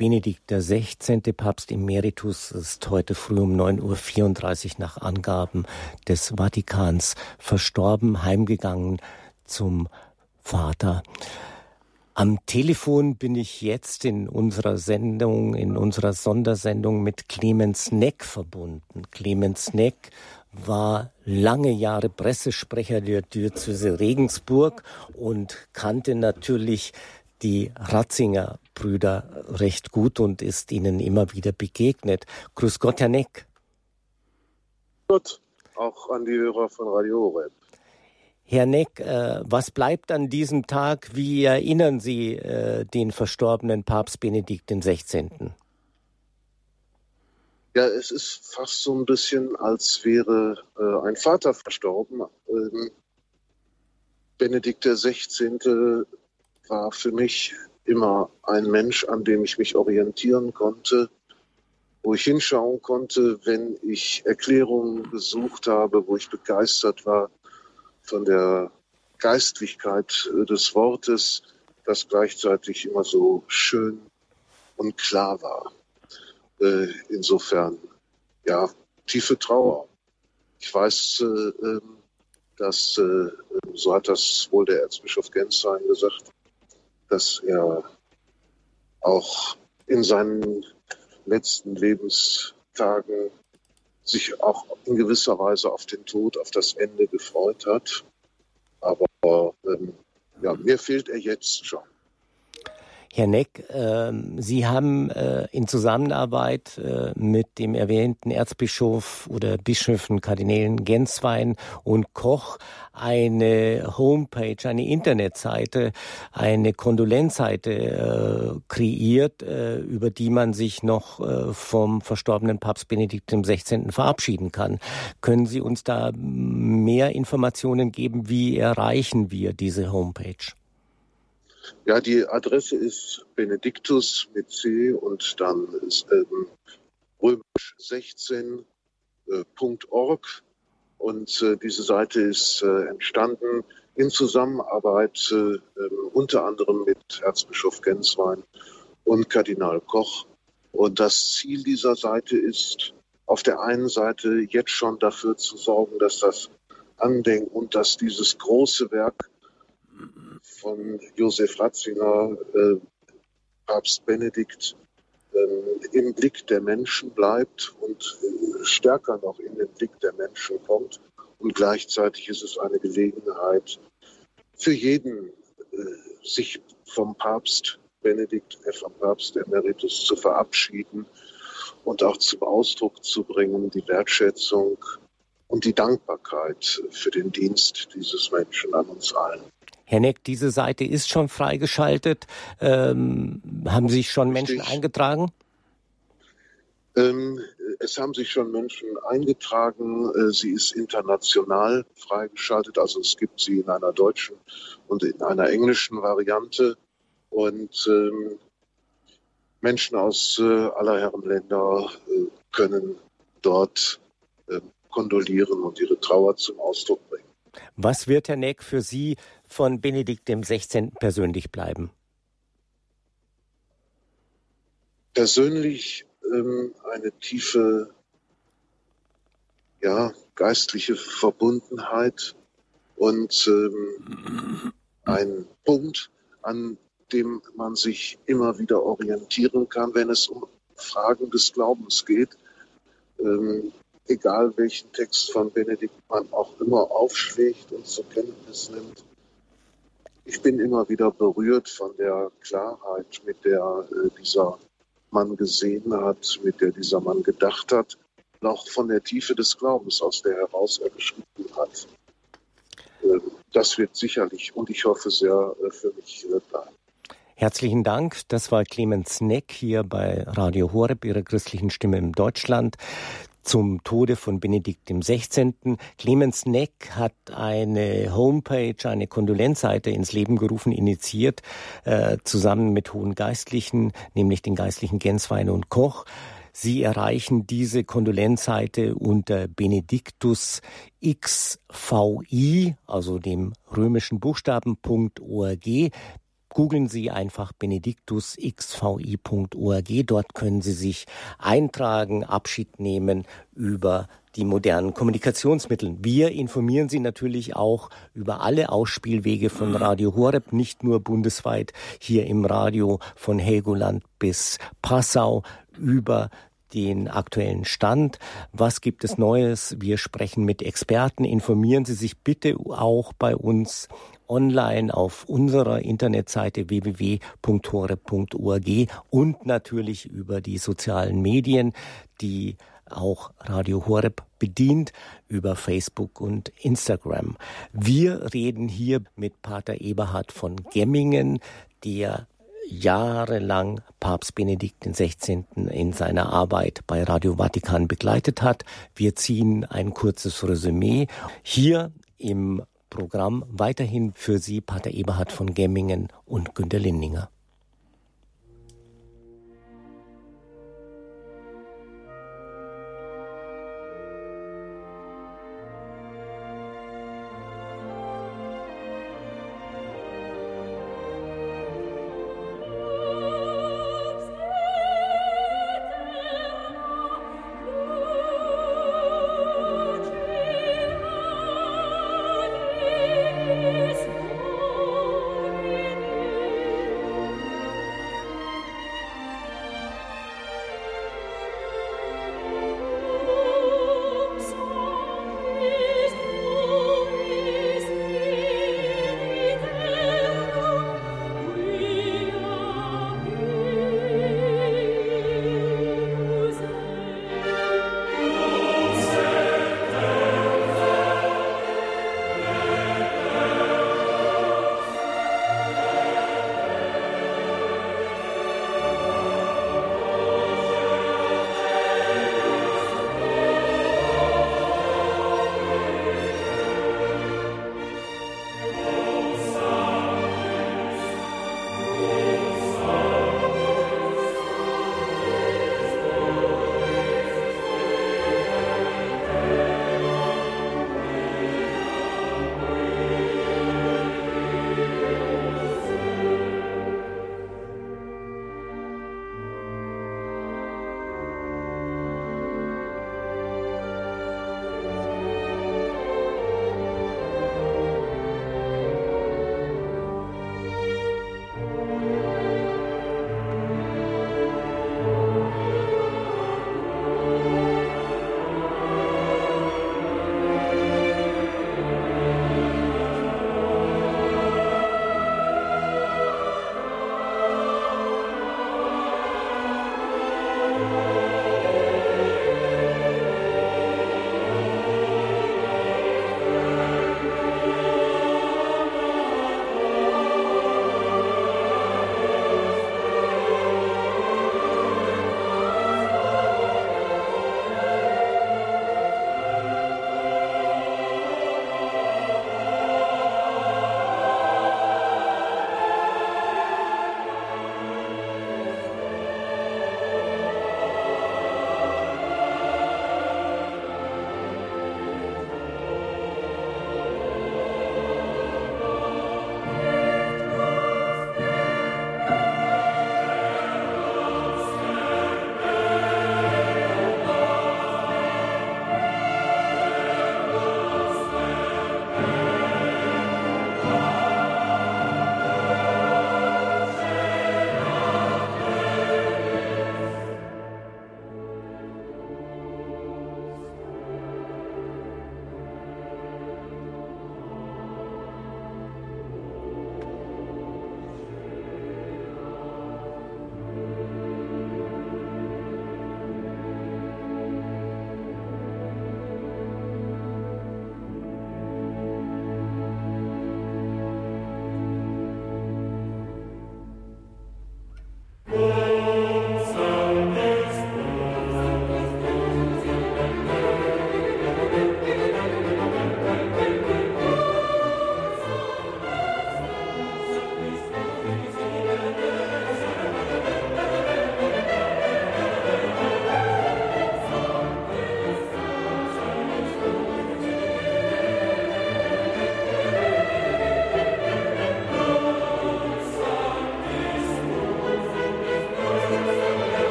Benedikt XVI., Papst Emeritus, ist heute früh um 9.34 Uhr nach Angaben des Vatikans verstorben, heimgegangen zum Vater. Am Telefon bin ich jetzt in unserer Sendung, in unserer Sondersendung mit Clemens Neck verbunden. Clemens Neck war lange Jahre Pressesprecher der Diözese Regensburg und kannte natürlich die Ratzinger Brüder recht gut und ist ihnen immer wieder begegnet. Grüß Gott, Herr Neck. Gut, auch an die Hörer von Radio Horeb. Herr Neck, äh, was bleibt an diesem Tag? Wie erinnern Sie äh, den verstorbenen Papst Benedikt XVI.? Ja, es ist fast so ein bisschen, als wäre äh, ein Vater verstorben. Ähm, Benedikt XVI. War für mich immer ein Mensch, an dem ich mich orientieren konnte, wo ich hinschauen konnte, wenn ich Erklärungen gesucht habe, wo ich begeistert war von der Geistlichkeit äh, des Wortes, das gleichzeitig immer so schön und klar war. Äh, insofern, ja, tiefe Trauer. Ich weiß, äh, ähm, dass, so hat das wohl der Erzbischof Gensheim gesagt, dass er auch in seinen letzten Lebenstagen sich auch in gewisser Weise auf den Tod, auf das Ende gefreut hat. Aber ähm, ja, mir fehlt er jetzt schon. Herr Neck, äh, Sie haben äh, in Zusammenarbeit äh, mit dem erwähnten Erzbischof oder Bischöfen Kardinälen Genswein und Koch eine Homepage, eine Internetseite, eine Kondolenzseite äh, kreiert, äh, über die man sich noch äh, vom verstorbenen Papst Benedikt XVI. verabschieden kann. Können Sie uns da mehr Informationen geben? Wie erreichen wir diese Homepage? Ja, die Adresse ist Benediktus mit C und dann ist ähm, römisch 16.org. Äh, und äh, diese Seite ist äh, entstanden in Zusammenarbeit äh, ähm, unter anderem mit Erzbischof Genswein und Kardinal Koch. Und das Ziel dieser Seite ist, auf der einen Seite jetzt schon dafür zu sorgen, dass das Andenken und dass dieses große Werk von Josef Ratzinger, äh, Papst Benedikt, äh, im Blick der Menschen bleibt und äh, stärker noch in den Blick der Menschen kommt. Und gleichzeitig ist es eine Gelegenheit für jeden, äh, sich vom Papst Benedikt, äh, vom Papst Emeritus zu verabschieden und auch zum Ausdruck zu bringen, die Wertschätzung und die Dankbarkeit für den Dienst dieses Menschen an uns allen. Herr Neck, diese Seite ist schon freigeschaltet. Ähm, haben sich schon Richtig. Menschen eingetragen? Ähm, es haben sich schon Menschen eingetragen. Äh, sie ist international freigeschaltet. Also es gibt sie in einer deutschen und in einer englischen Variante. Und ähm, Menschen aus äh, aller Herren Länder äh, können dort äh, kondolieren und ihre Trauer zum Ausdruck bringen. Was wird, Herr Neck, für Sie von Benedikt XVI. persönlich bleiben? Persönlich ähm, eine tiefe, ja, geistliche Verbundenheit und ähm, ein Punkt, an dem man sich immer wieder orientieren kann, wenn es um Fragen des Glaubens geht. Ähm, egal welchen Text von Benedikt man auch immer aufschlägt und zur Kenntnis nimmt. Ich bin immer wieder berührt von der Klarheit, mit der äh, dieser Mann gesehen hat, mit der dieser Mann gedacht hat, und auch von der Tiefe des Glaubens, aus der heraus er geschrieben hat. Ähm, das wird sicherlich und ich hoffe sehr äh, für mich äh, bleiben. Herzlichen Dank. Das war Clemens Neck hier bei Radio Horeb, Ihrer christlichen Stimme in Deutschland zum Tode von Benedikt XVI. Clemens Neck hat eine Homepage, eine Kondolenzseite ins Leben gerufen, initiiert, äh, zusammen mit hohen Geistlichen, nämlich den Geistlichen Genswein und Koch. Sie erreichen diese Kondolenzseite unter Benedictus XVI, also dem römischen Buchstaben.org Googeln Sie einfach benediktusxvi.org. Dort können Sie sich eintragen, Abschied nehmen über die modernen Kommunikationsmittel. Wir informieren Sie natürlich auch über alle Ausspielwege von Radio Horeb, nicht nur bundesweit hier im Radio von Helgoland bis Passau über den aktuellen Stand. Was gibt es Neues? Wir sprechen mit Experten. Informieren Sie sich bitte auch bei uns online auf unserer Internetseite www.horeb.org und natürlich über die sozialen Medien, die auch Radio Horeb bedient über Facebook und Instagram. Wir reden hier mit Pater Eberhard von Gemmingen, der jahrelang Papst Benedikt XVI. in seiner Arbeit bei Radio Vatikan begleitet hat. Wir ziehen ein kurzes Resümee. Hier im Programm weiterhin für Sie Pater Eberhard von Gemmingen und Günter Lindinger.